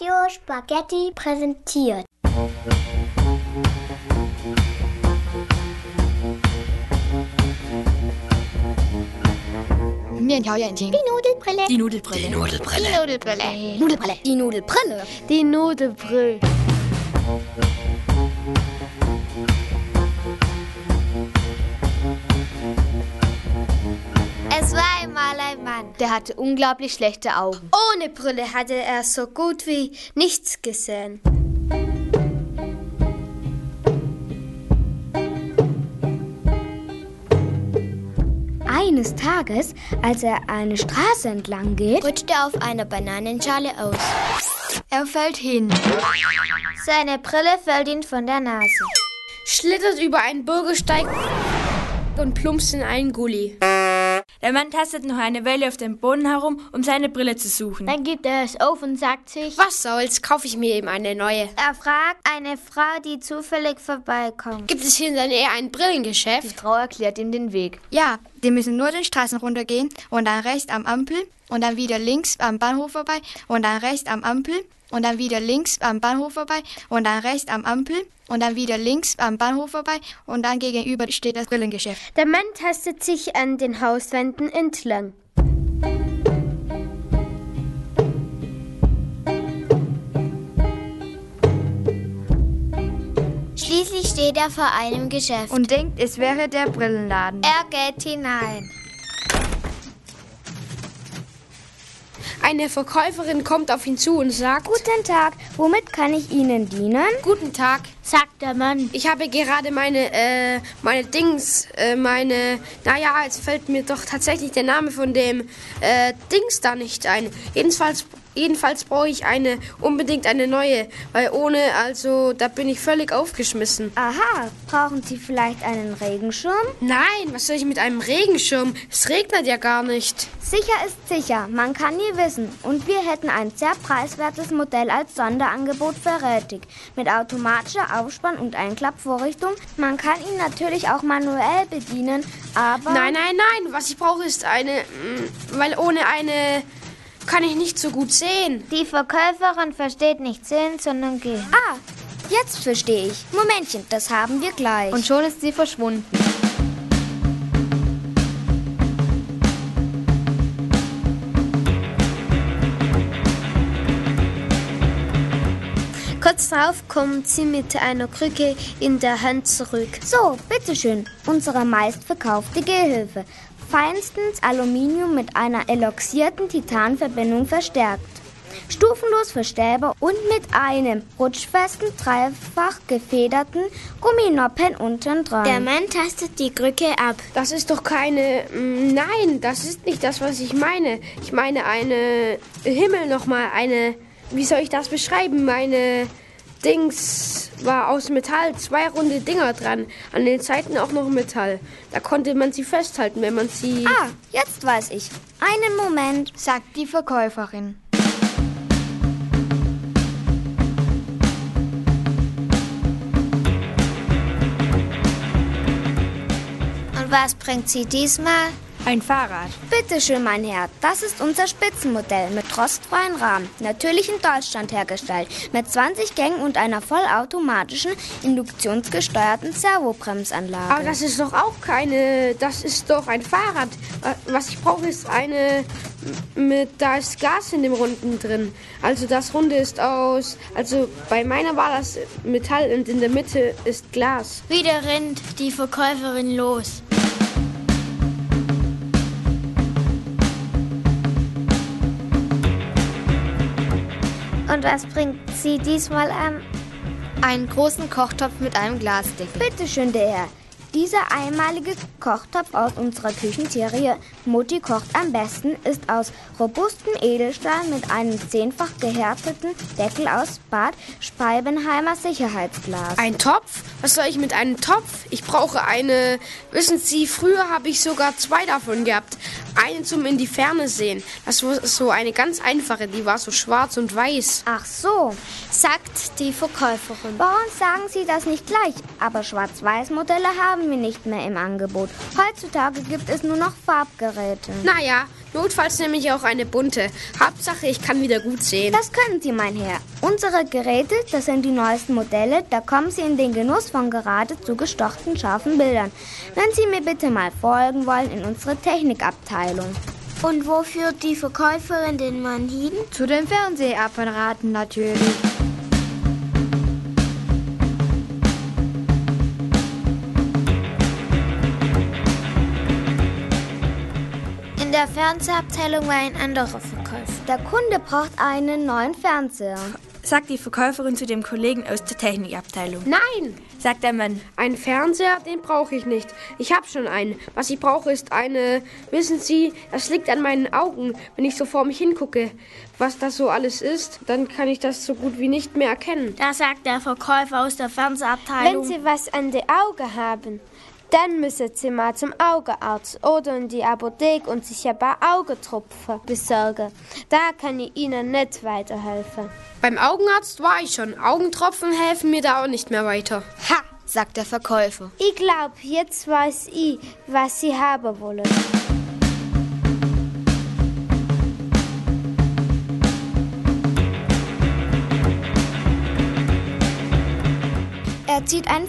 Radio Spaghetti präsentiert. Meerjauchhähnchen. Die Nudelbrille. Die Nudelbrille. Die Nudelbrille. Die Nudelbrille. Die Nudelbrille. Die Nudelbrille. Die Nudelbrille. Mann. Der hatte unglaublich schlechte Augen. Ohne Brille hatte er so gut wie nichts gesehen. Eines Tages, als er eine Straße entlang geht, Rutschte auf einer Bananenschale aus. Er fällt hin. Seine Brille fällt ihm von der Nase. schlittert über einen Bürgersteig und plumpst in einen Gully. Der Mann tastet noch eine Weile auf dem Boden herum, um seine Brille zu suchen. Dann gibt er es auf und sagt sich, Was soll's, kaufe ich mir eben eine neue. Er fragt eine Frau, die zufällig vorbeikommt. Gibt es hier in der Nähe ein Brillengeschäft? die Frau erklärt ihm den Weg. Ja, die müssen nur den Straßen runtergehen und dann rechts am Ampel und dann wieder links am Bahnhof vorbei und dann rechts am Ampel und dann wieder links am Bahnhof vorbei und dann rechts am Ampel und dann wieder links am Bahnhof vorbei und dann gegenüber steht das Brillengeschäft. Der Mann tastet sich an den Hauswänden entlang. Schließlich steht er vor einem Geschäft. Und denkt, es wäre der Brillenladen. er geht hinein. Eine Verkäuferin kommt auf ihn zu und sagt, Guten Tag, womit kann ich Ihnen dienen? Guten Tag, Sagt der Mann. ich habe gerade meine, äh, meine Dings, äh, meine, naja, jetzt fällt mir doch tatsächlich der Name von dem, äh, Dings da nicht ein. Jedenfalls, jedenfalls brauche ich eine, unbedingt eine neue, weil ohne, also, da bin ich völlig aufgeschmissen. Aha, brauchen Sie vielleicht einen Regenschirm? Nein, was soll ich mit einem Regenschirm? Es regnet ja gar nicht. Sicher ist sicher, man kann nie wissen. Und wir hätten ein sehr preiswertes Modell als Sonderangebot für Rätig. Mit automatischer Aufspann- und Einklappvorrichtung. Man kann ihn natürlich auch manuell bedienen, aber... Nein, nein, nein. Was ich brauche ist eine, mm, weil ohne eine kann ich nicht so gut sehen. Die Verkäuferin versteht nicht sehen, sondern gehen. Ah, jetzt verstehe ich. Momentchen, das haben wir gleich. Und schon ist sie verschwunden. Kurz darauf kommt sie mit einer Krücke in der Hand zurück. So, bitteschön, unsere meistverkaufte Gehhilfe. Feinstens Aluminium mit einer eloxierten Titanverbindung verstärkt. Stufenlos verstellbar und mit einem rutschfesten, dreifach gefederten Gumminoppen unten dran. Der Mann tastet die Krücke ab. Das ist doch keine. mm, Nein, das ist nicht das, was ich meine. Ich meine eine Himmel nochmal, eine. Wie soll ich das beschreiben? Meine Dings war aus Metall, zwei runde Dinger dran. An den Seiten auch noch Metall. Da konnte man sie festhalten, wenn man sie. Ah, jetzt weiß ich. Einen Moment. Sagt die Verkäuferin. Und was bringt sie diesmal? Ein Fahrrad. Bitte schön, mein Herr. Das ist unser Spitzenmodell mit rostfreien Rahmen. Natürlich in Deutschland hergestellt. Mit 20 Gängen und einer vollautomatischen, induktionsgesteuerten Servobremsanlage. Aber das ist doch auch keine. Das ist doch ein Fahrrad. Was ich brauche, ist eine. Mit, da ist Gas in dem Runden drin. Also das Runde ist aus. Also bei meiner war das Metall und in der Mitte ist Glas. Wieder rennt die Verkäuferin los. Und was bringt sie diesmal an? Einen großen Kochtopf mit einem Glasdeckel. Bitte schön, der Herr. Dieser einmalige Kochtopf aus unserer Küchenserie Mutti kocht am besten ist aus robustem Edelstahl mit einem zehnfach gehärteten Deckel aus Bad Speibenheimer Sicherheitsglas. Ein Topf? Was soll ich mit einem Topf? Ich brauche eine. Wissen Sie, früher habe ich sogar zwei davon gehabt. Eine zum in die Ferne sehen. Das war so eine ganz einfache, die war so schwarz und weiß. Ach so, Sagt die Verkäuferin. warum sagen Sie das nicht gleich? Aber Schwarz-Weiß-Modelle haben wir nicht mehr im Angebot. Heutzutage gibt es nur noch Farbgeräte. Naja, Notfalls nehme ich auch eine bunte. Hauptsache, ich kann wieder gut sehen. Das können Sie, mein Herr. Unsere Geräte, das sind die neuesten Modelle, da kommen Sie in den Genuss von geradezu gestochten scharfen Bildern. Wenn Sie mir bitte mal folgen wollen in unsere Technikabteilung. Und wo führt die Verkäuferin den Mann hin? Zu den Fernsehapparaten natürlich. Der Fernsehabteilung war ein anderer Verkäufer. Der Kunde braucht einen neuen Fernseher. Sagt die Verkäuferin zu dem Kollegen aus der Technikabteilung. Nein, Sagt der Mann. einen Fernseher, den brauche ich nicht. Ich habe schon einen. Was ich brauche, ist eine. Wissen Sie, das liegt an meinen Augen. Wenn ich so vor mich hingucke, was das so alles ist, dann kann ich das so gut wie nicht mehr erkennen. Da sagt der Verkäufer aus der Fernsehabteilung. Wenn Sie was an die Augen haben, dann müssen Sie mal zum Augenarzt oder in die Apotheke und sich ein paar Augentropfen besorgen. Da kann ich Ihnen nicht weiterhelfen. Beim Augenarzt war ich schon. Augentropfen helfen mir da auch nicht mehr weiter. Ha, sagt der Verkäufer. Ich glaube, jetzt weiß ich, was Sie haben wollen. Er zieht ein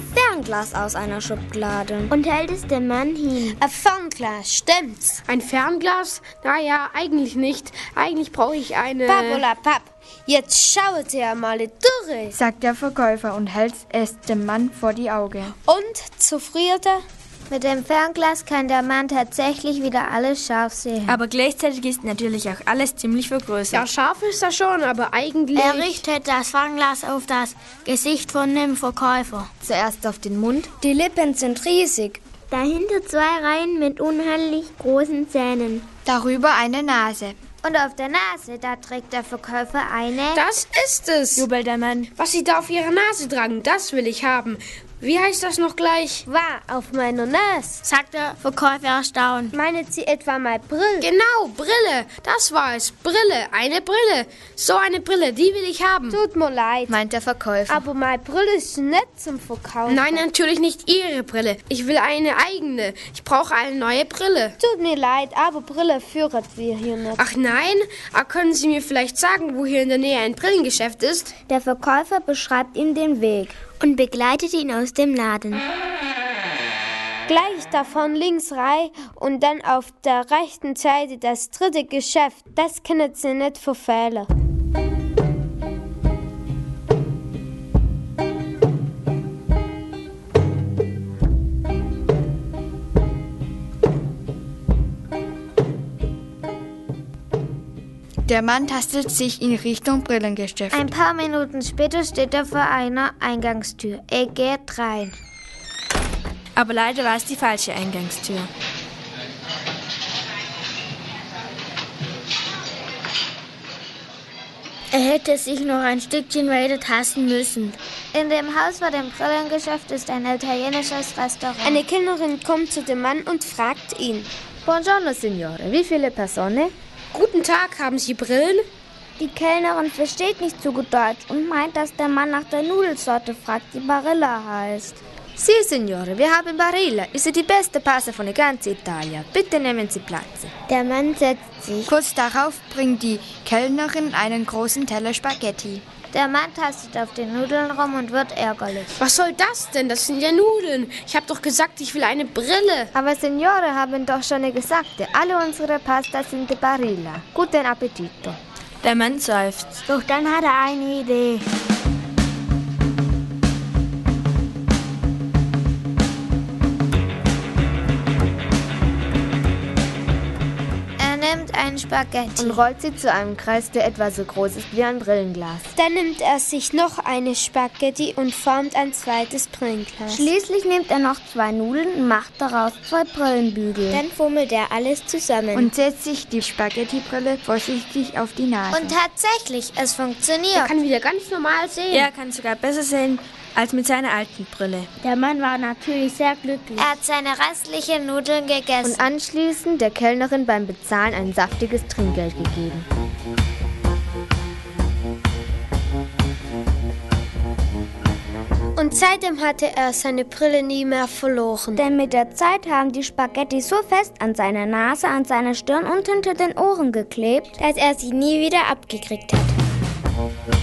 Fernglas aus einer Schublade und hält es dem Mann hin. Ein Fernglas, stimmt's? Ein Fernglas? Naja, eigentlich nicht. Eigentlich brauche ich eine. Papola Papp, jetzt schauen Sie einmal durch. sagt der Verkäufer und hält es dem Mann vor die Augen. Und, zufrieden? Mit dem Fernglas kann der Mann tatsächlich wieder alles scharf sehen. Aber gleichzeitig ist natürlich auch alles ziemlich vergrößert. Ja, scharf ist er schon, aber eigentlich. Er richtet das Fernglas auf das Gesicht von dem Verkäufer. Zuerst auf den Mund. Die Lippen sind riesig. Dahinter zwei Reihen mit unheimlich großen Zähnen. Darüber eine Nase. Und auf der Nase, da trägt der Verkäufer eine. Das ist es. Jubelt der Mann. Was Sie da auf Ihrer Nase tragen, das will ich haben. Wie heißt das noch gleich? War auf meiner Nase. sagt der Verkäufer erstaunt. Meinen Sie etwa mal Brill? Genau, Brille. Das war es. Brille. Eine Brille. So eine Brille, die will ich haben. Tut mir leid, meint der Verkäufer. aber meine Brille ist nicht zum Verkaufen. Nein, natürlich nicht Ihre Brille. Ich will eine eigene. Ich brauche eine neue Brille. Tut mir leid, aber Brille führen wir hier nicht. Ach nein? Ah, können Sie mir vielleicht sagen, wo hier in der Nähe ein Brillengeschäft ist? Der Verkäufer beschreibt ihm den Weg. Und begleitet ihn aus dem Laden. Gleich davon links rein und dann auf der rechten Seite das dritte Geschäft. Das können Sie nicht verfehlen. Der Mann tastet sich in Richtung Brillengeschäft. Ein paar Minuten später steht er vor einer Eingangstür. Er geht rein. Aber leider war es die falsche Eingangstür. Er hätte sich noch ein Stückchen weiter tasten müssen. In dem Haus vor dem Brillengeschäft ist ein italienisches Restaurant. Eine Kellnerin kommt zu dem Mann und fragt ihn. Buongiorno, Signore. Wie viele Personen? Guten Tag, haben Sie Brillen? Die Kellnerin versteht nicht so gut Deutsch und meint, dass der Mann nach der Nudelsorte fragt, die Barilla heißt. Sì, Signore, wir haben Barilla. Ist die beste Pasta von ganz Italien. Bitte nehmen Sie Platz. Der Mann setzt sich. Kurz darauf bringt die Kellnerin einen großen Teller Spaghetti. Der Mann tastet auf den Nudeln rum und wird ärgerlich. Was soll das denn? Das sind ja Nudeln. Ich habe doch gesagt, ich will eine Brille. Aber Signore haben doch schon gesagt, alle unsere Pasta sind Barilla. Guten Appetito. Der Mann seufzt. Doch dann hat er eine Idee. Spaghetti. Und rollt sie zu einem Kreis, der etwa so groß ist wie ein Brillenglas. Dann nimmt er sich noch eine Spaghetti und formt ein zweites Brilleglas. Schließlich nimmt er noch zwei Nudeln und macht daraus zwei Brillenbügel. Dann fummelt er alles zusammen. Und setzt sich die Spaghettibrille vorsichtig auf die Nase. Und tatsächlich, es Er funktioniert. kann wieder ganz normal sehen. Er kann sogar besser sehen als mit seiner alten Brille. Der Mann war natürlich sehr glücklich. Er hat seine restlichen Nudeln gegessen. Und anschließend der Kellnerin beim Bezahlen ein saftiges Trinkgeld gegeben. Und seitdem hatte er seine Brille nie mehr verloren. Denn mit der Zeit haben die Spaghetti so fest an seiner Nase, an seiner Stirn und hinter den Ohren geklebt, dass er sie nie wieder abgekriegt hat.